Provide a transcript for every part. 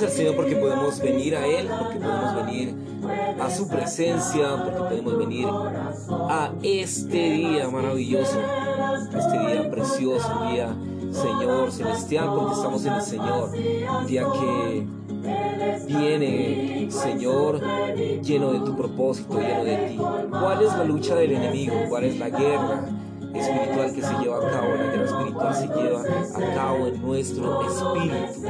gracias al Señor porque podemos venir a Él, porque podemos venir a su presencia, porque podemos venir a este día maravilloso, este día precioso, día Señor celestial, porque estamos en el Señor, día que viene, Señor, lleno de tu propósito, lleno de ti. ¿Cuál es la lucha del enemigo? ¿Cuál es la guerra? Espiritual que se lleva a cabo, la guerra espiritual se lleva a cabo en nuestro espíritu.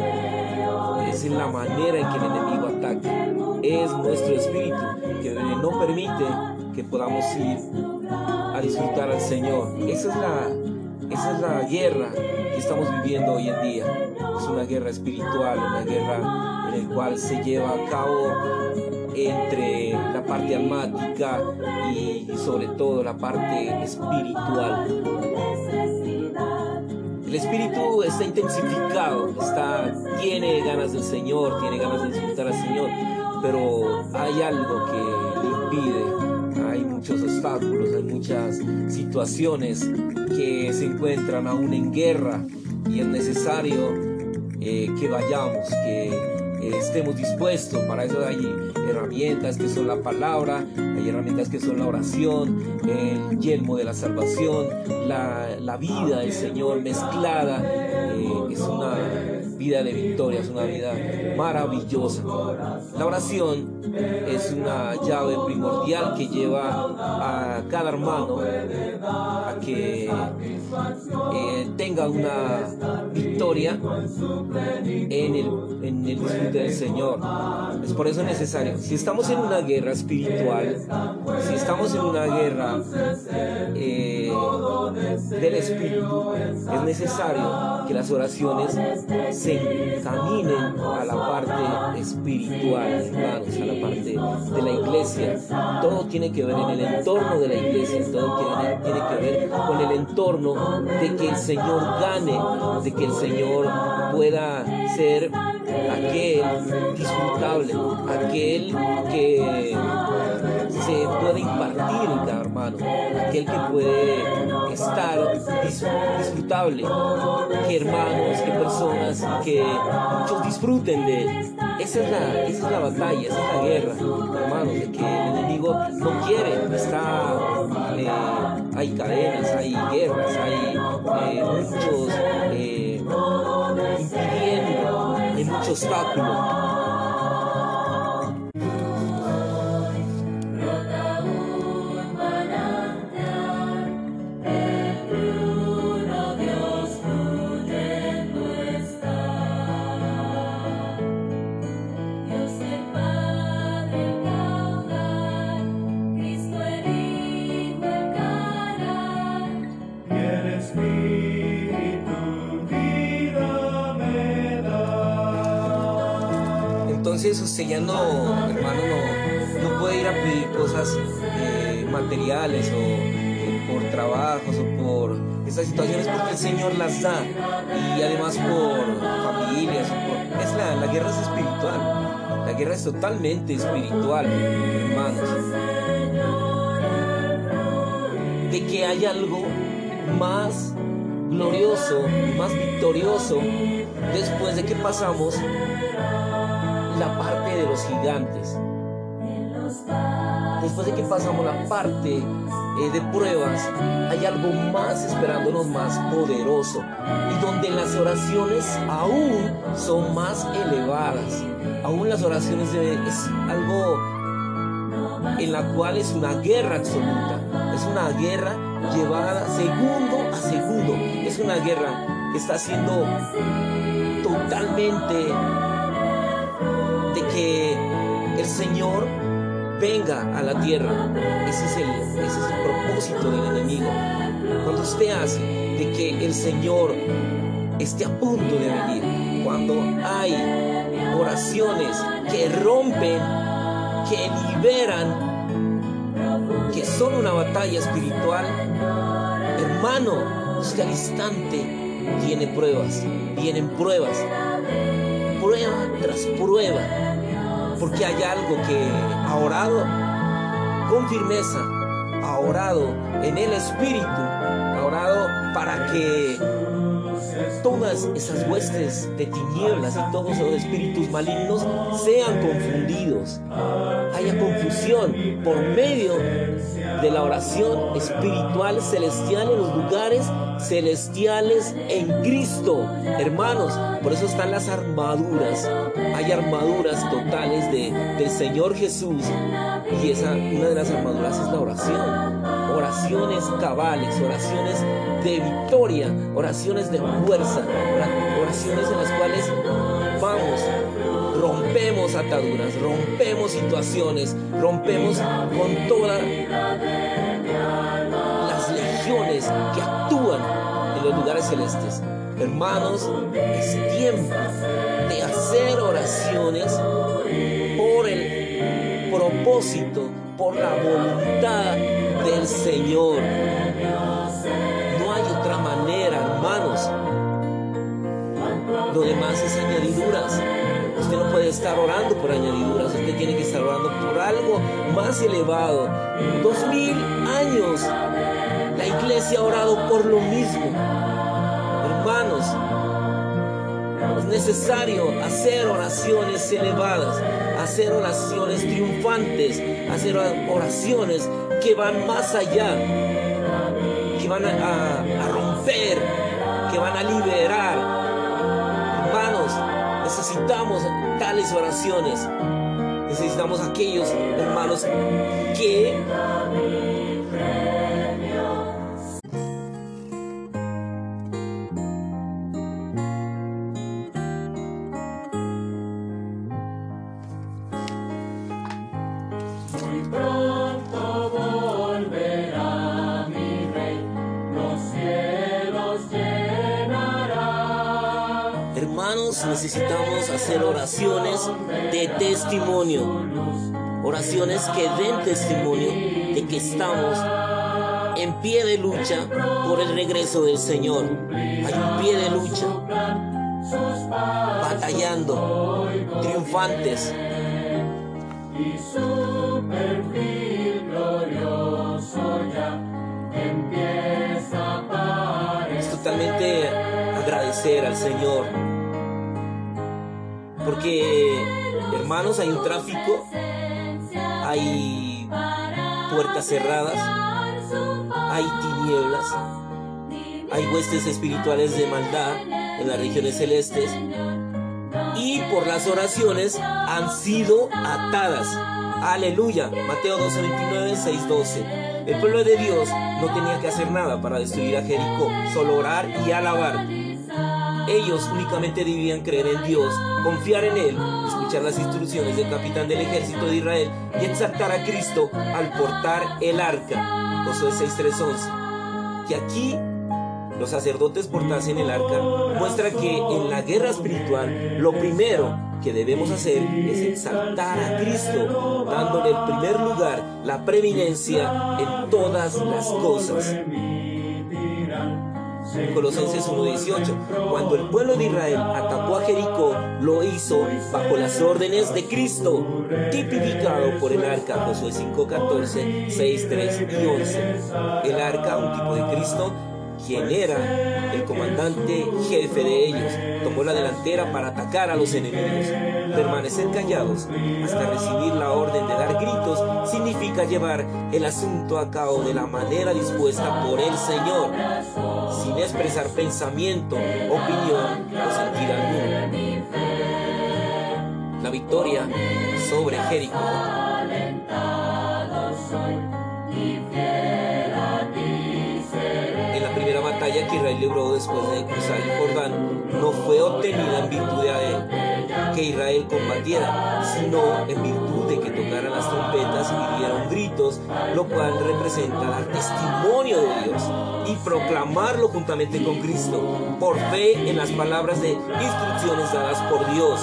Es en la manera en que el enemigo ataca. Es nuestro espíritu que no permite que podamos ir a disfrutar al Señor. Esa es la, esa es la guerra que estamos viviendo hoy en día. Es una guerra espiritual, una guerra en la cual se lleva a cabo entre la parte almática y sobre todo la parte espiritual. El espíritu está intensificado, está, tiene ganas del Señor, tiene ganas de disfrutar al Señor, pero hay algo que le impide. Hay muchos obstáculos, hay muchas situaciones que se encuentran aún en guerra y es necesario eh, que vayamos, que estemos dispuestos. Para eso hay herramientas que son la palabra, hay herramientas que son la oración, el yelmo de la salvación, la, vida del Señor mezclada. Eh, es una vida de victoria, es una vida maravillosa. La oración es una llave primordial que lleva a cada hermano a que eh, tenga una victoria en el, en el disfrute del Señor. Es por eso necesario. Si estamos en una guerra espiritual, si estamos en una guerra eh, del espíritu, es necesario que las oraciones se encaminen a la parte espiritual, hermanos, a la parte de la iglesia. Todo tiene que ver en el entorno de la iglesia, todo tiene que ver con el entorno de que el Señor gane, de que el Señor pueda ser aquel disfrutable, aquel que se puede impartir en cada hermano, aquel que puede estar disfrutable, que hermanos, que personas, que muchos disfruten de. Esa es, la, esa es la batalla, esa es la guerra, hermanos, de que el enemigo no quiere, está, eh, hay cadenas, hay guerras, hay eh, muchos eh, impidiendo, hay muchos obstáculos. Entonces usted ya no, hermano, no, puede ir a pedir cosas eh, materiales o eh, por trabajos o por estas situaciones porque el Señor las da y además por familias. es la, la guerra es espiritual. La guerra es totalmente espiritual, hermanos. De que hay algo más glorioso, más victorioso después de que pasamos la parte de los gigantes. Después de que pasamos la parte eh, de pruebas, hay algo más esperándonos más poderoso y donde las oraciones aún son más elevadas. Aún las oraciones de, es algo en la cual es una guerra absoluta. Es una guerra llevada segundo a segundo. Es una guerra que está siendo totalmente que el Señor venga a la tierra. Ese es el, ese es el propósito del enemigo. Cuando usted hace de que el Señor esté a punto de venir, cuando hay oraciones que rompen, que liberan, que son una batalla espiritual, hermano, usted al instante tiene pruebas, vienen pruebas, prueba tras prueba porque hay algo que ha orado con firmeza, ha orado en el Espíritu, ha orado para que todas esas huestes de tinieblas y todos esos espíritus malignos sean confundidos. Haya confusión por medio de la oración espiritual celestial en los lugares celestiales en Cristo. Hermanos, por eso están las armaduras. Hay armaduras totales de, del Señor Jesús. Y esa, una de las armaduras es la oración. Oraciones cabales, oraciones de victoria, oraciones de fuerza, oraciones en las cuales vamos, rompemos ataduras, rompemos situaciones, rompemos con todas las legiones que actúan en los lugares celestes. Hermanos, es tiempo de hacer oraciones por el propósito, por la voluntad del Señor. No hay otra manera, hermanos. Lo demás es añadiduras. Usted no puede estar orando por añadiduras, usted tiene que estar orando por algo más elevado. Dos mil años la iglesia ha orado por lo mismo. Hermanos, necesario hacer oraciones elevadas, hacer oraciones triunfantes, hacer oraciones que van más allá, que van a, romper, que van a liberar. Hermanos, necesitamos tales oraciones. Necesitamos aquellos hermanos que Necesitamos hacer oraciones de testimonio. Oraciones que den testimonio de que estamos en pie de lucha por el regreso del Señor. Hay un pie de lucha, batallando, triunfantes. Y su perfil ya empieza. Es totalmente agradecer al Señor. Porque, hermanos, hay un tráfico, hay puertas cerradas, hay tinieblas, hay huestes espirituales de maldad en las regiones celestes y por las oraciones han sido atadas. Aleluya. Mateo 12, 29, 6, 12. El pueblo de Dios no tenía que hacer nada para destruir a Jericó, solo orar y alabar. Ellos únicamente debían creer en Dios, confiar en Él, escuchar las instrucciones del capitán del ejército de Israel y exaltar a Cristo al portar el arca. Josué 6, 3, 11. Que aquí los sacerdotes portasen el arca muestra que en la guerra espiritual lo primero que debemos hacer es exaltar a Cristo, dándole el primer lugar, la preeminencia en todas las cosas. Colosenses 1:18 Cuando el pueblo de Israel atacó a Jericó, lo hizo bajo las órdenes de Cristo, tipificado por el arca, Josué 5:14, 6, 3 y 11. El arca, un tipo de Cristo, quien era el comandante jefe de ellos, tomó la delantera para atacar a los enemigos. Permanecer callados hasta recibir la orden de dar gritos significa llevar el asunto a cabo de la manera dispuesta por el Señor, sin expresar pensamiento, opinión o sentir alguno. La victoria sobre Jericó. En la primera batalla que Israel libró después de cruzar el Jordán no fue obtenida en virtud de que Israel combatiera, sino en virtud de que tocaran las trompetas y dieron gritos, lo cual representa dar testimonio de Dios y proclamarlo juntamente con Cristo, por fe en las palabras de instrucciones dadas por Dios.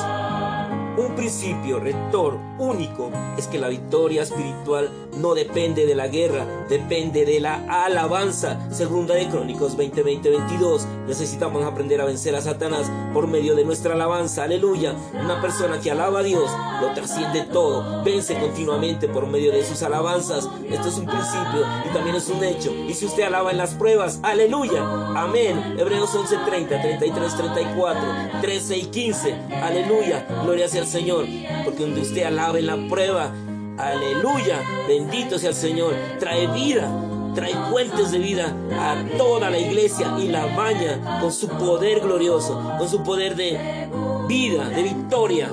Un principio rector único es que la victoria espiritual no depende de la guerra, depende de la alabanza. Segunda de Crónicos 20, 20, 22. Necesitamos aprender a vencer a Satanás por medio de nuestra alabanza. Aleluya. Una persona que alaba a Dios lo trasciende todo. Vence continuamente por medio de sus alabanzas. Esto es un principio y también es un hecho. Y si usted alaba en las pruebas, aleluya. Amén. Hebreos 11, 30, 33, 34, 13 y 15. Aleluya. Gloria sea Señor, porque donde usted alabe la prueba, aleluya, bendito sea el Señor, trae vida, trae fuentes de vida a toda la iglesia y la baña con su poder glorioso, con su poder de vida, de victoria.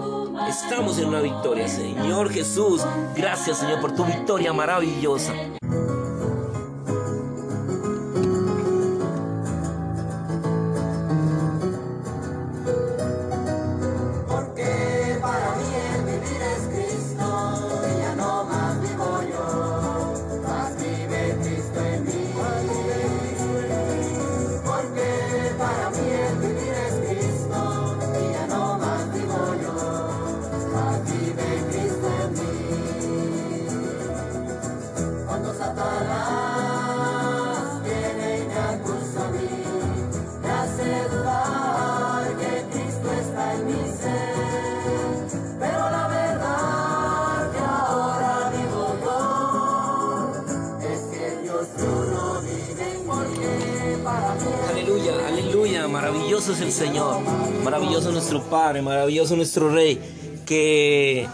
Estamos en una victoria, Señor Jesús. Gracias, Señor, por tu victoria maravillosa. Señor, maravilloso nuestro Padre, maravilloso nuestro Rey, que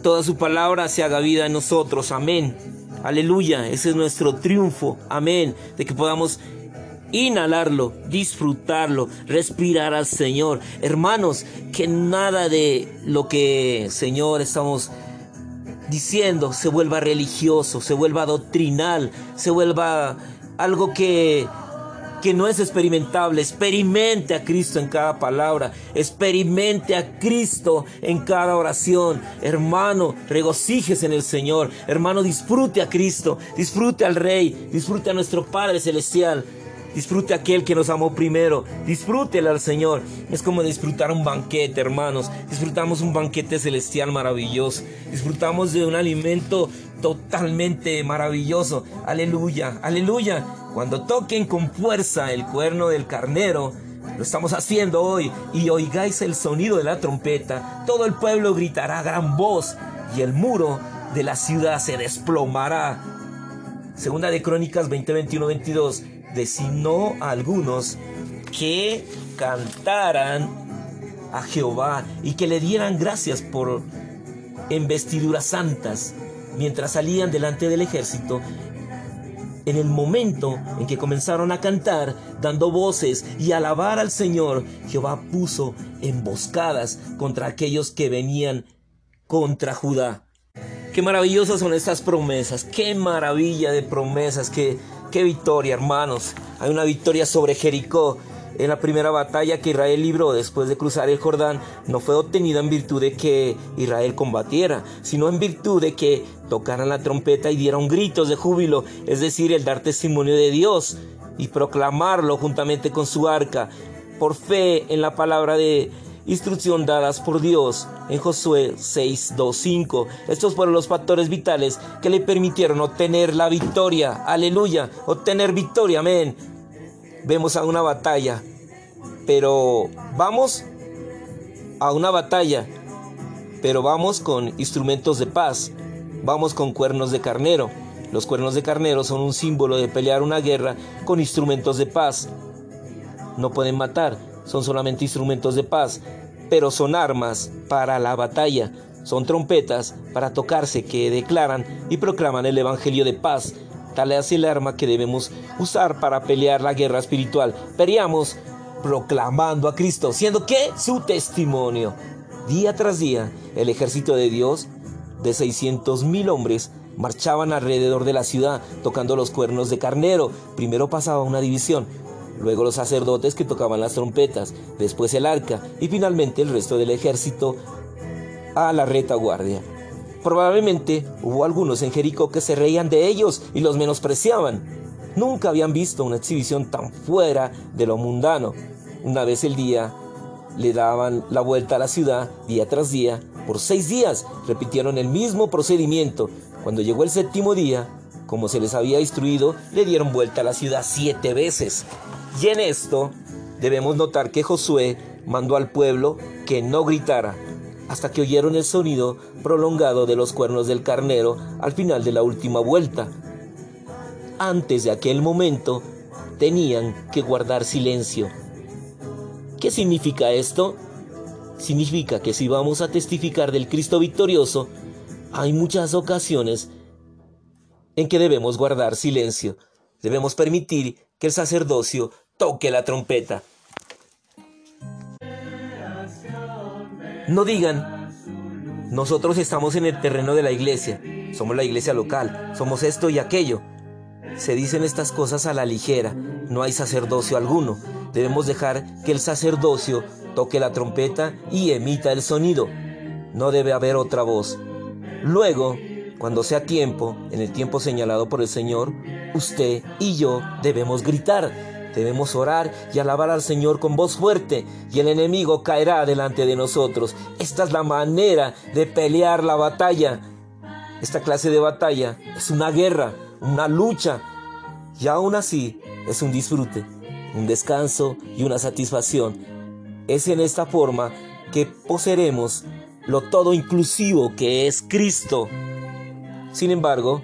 toda su palabra se haga vida en nosotros, amén. Aleluya, ese es nuestro triunfo, amén, de que podamos inhalarlo, disfrutarlo, respirar al Señor. Hermanos, que nada de lo que, Señor, estamos diciendo se vuelva religioso, se vuelva doctrinal, se vuelva algo que que no es experimentable. Experimente a Cristo en cada palabra. Experimente a Cristo en cada oración. Hermano, regocijes en el Señor. Hermano, disfrute a Cristo. Disfrute al Rey. Disfrute a nuestro Padre Celestial. Disfrute aquel que nos amó primero. Disfrútele al Señor. Es como disfrutar un banquete, hermanos. Disfrutamos un banquete celestial maravilloso. Disfrutamos de un alimento totalmente maravilloso. Aleluya, aleluya. Cuando toquen con fuerza el cuerno del carnero, lo estamos haciendo hoy, y oigáis el sonido de la trompeta, todo el pueblo gritará gran voz y el muro de la ciudad se desplomará. Segunda de Crónicas 20, 21, 22. Designó a algunos que cantaran a Jehová y que le dieran gracias por investiduras santas mientras salían delante del ejército en el momento en que comenzaron a cantar, dando voces y alabar al Señor, Jehová puso emboscadas contra aquellos que venían contra Judá. Qué maravillosas son estas promesas, qué maravilla de promesas, qué, qué victoria, hermanos. Hay una victoria sobre Jericó, en la primera batalla que Israel libró después de cruzar el Jordán no fue obtenida en virtud de que Israel combatiera, sino en virtud de que tocaran la trompeta y dieran gritos de júbilo, es decir, el dar testimonio de Dios y proclamarlo juntamente con su arca, por fe en la palabra de instrucción dadas por Dios en Josué 6.2.5. Estos fueron los factores vitales que le permitieron obtener la victoria. Aleluya, obtener victoria, amén vemos a una batalla, pero vamos a una batalla, pero vamos con instrumentos de paz, vamos con cuernos de carnero. Los cuernos de carnero son un símbolo de pelear una guerra con instrumentos de paz. No pueden matar, son solamente instrumentos de paz, pero son armas para la batalla. Son trompetas para tocarse que declaran y proclaman el Evangelio de paz Tal es el arma que debemos usar para pelear la guerra espiritual. Veríamos proclamando a Cristo, siendo que su testimonio. Día tras día, el ejército de Dios, de 600 mil hombres, marchaban alrededor de la ciudad tocando los cuernos de carnero. Primero pasaba una división, luego los sacerdotes que tocaban las trompetas, después el arca y finalmente el resto del ejército a la retaguardia. Probablemente hubo algunos en Jericó que se reían de ellos y los menospreciaban. Nunca habían visto una exhibición tan fuera de lo mundano. Una vez el día le daban la vuelta a la ciudad día tras día. Por seis días repitieron el mismo procedimiento. Cuando llegó el séptimo día, como se les había instruido, le dieron vuelta a la ciudad siete veces. Y en esto debemos notar que Josué mandó al pueblo que no gritara, hasta que oyeron el sonido prolongado de los cuernos del carnero al final de la última vuelta. Antes de aquel momento, tenían que guardar silencio. ¿Qué significa esto? Significa que si vamos a testificar del Cristo victorioso, hay muchas ocasiones en que debemos guardar silencio. Debemos permitir que el sacerdocio toque la trompeta. No digan, nosotros estamos en el terreno de la iglesia, somos la iglesia local, somos esto y aquello. Se dicen estas cosas a la ligera, no hay sacerdocio alguno. Debemos dejar que el sacerdocio toque la trompeta y emita el sonido. No debe haber otra voz. Luego, cuando sea tiempo, en el tiempo señalado por el Señor, usted y yo debemos gritar, debemos orar y alabar al Señor con voz fuerte y el enemigo caerá delante de nosotros. Esta es la manera de pelear la batalla. Esta clase de batalla es una guerra, una lucha y aún así es un disfrute, un descanso y una satisfacción. Es en esta forma que poseeremos lo todo inclusivo que es Cristo. Sin embargo,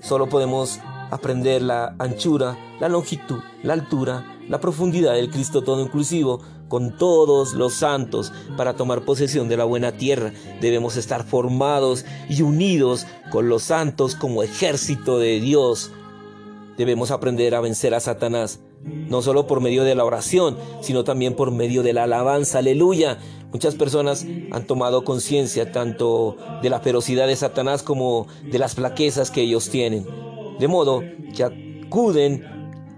solo podemos aprender la anchura, la longitud, la altura, la profundidad del Cristo todo inclusivo con todos los santos para tomar posesión de la buena tierra. Debemos estar formados y unidos con los santos como ejército de Dios. Debemos aprender a vencer a Satanás, no solo por medio de la oración, sino también por medio de la alabanza. Aleluya. Muchas personas han tomado conciencia tanto de la ferocidad de Satanás como de las flaquezas que ellos tienen. De modo que acuden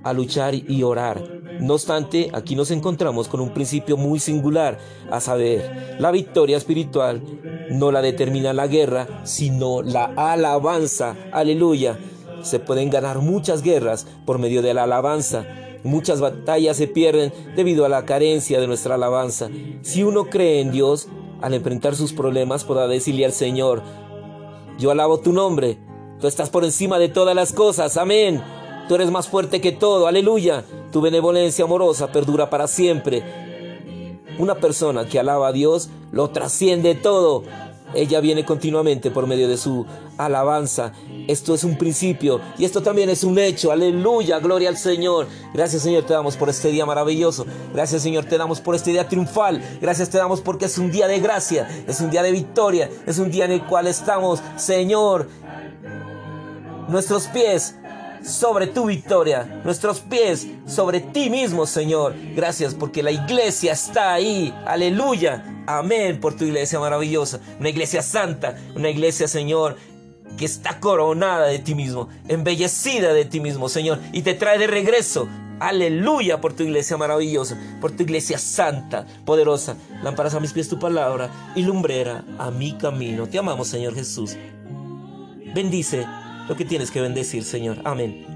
a luchar y orar. No obstante, aquí nos encontramos con un principio muy singular, a saber, la victoria espiritual no la determina la guerra, sino la alabanza. Aleluya. Se pueden ganar muchas guerras por medio de la alabanza. Muchas batallas se pierden debido a la carencia de nuestra alabanza. Si uno cree en Dios, al enfrentar sus problemas podrá decirle al Señor, yo alabo tu nombre, tú estás por encima de todas las cosas, amén. Tú eres más fuerte que todo, aleluya. Tu benevolencia amorosa perdura para siempre. Una persona que alaba a Dios lo trasciende todo. Ella viene continuamente por medio de su alabanza. Esto es un principio y esto también es un hecho. Aleluya, gloria al Señor. Gracias Señor te damos por este día maravilloso. Gracias Señor te damos por este día triunfal. Gracias te damos porque es un día de gracia, es un día de victoria, es un día en el cual estamos, Señor, nuestros pies sobre tu victoria, nuestros pies sobre ti mismo, Señor. Gracias porque la iglesia está ahí. Aleluya. Amén por tu iglesia maravillosa. Una iglesia santa, una iglesia, Señor, que está coronada de ti mismo, embellecida de ti mismo, Señor, y te trae de regreso. Aleluya por tu iglesia maravillosa, por tu iglesia santa, poderosa. Lámparas a mis pies tu palabra y lumbrera a mi camino. Te amamos, Señor Jesús. Bendice lo que tienes que bendecir, Señor. Amén.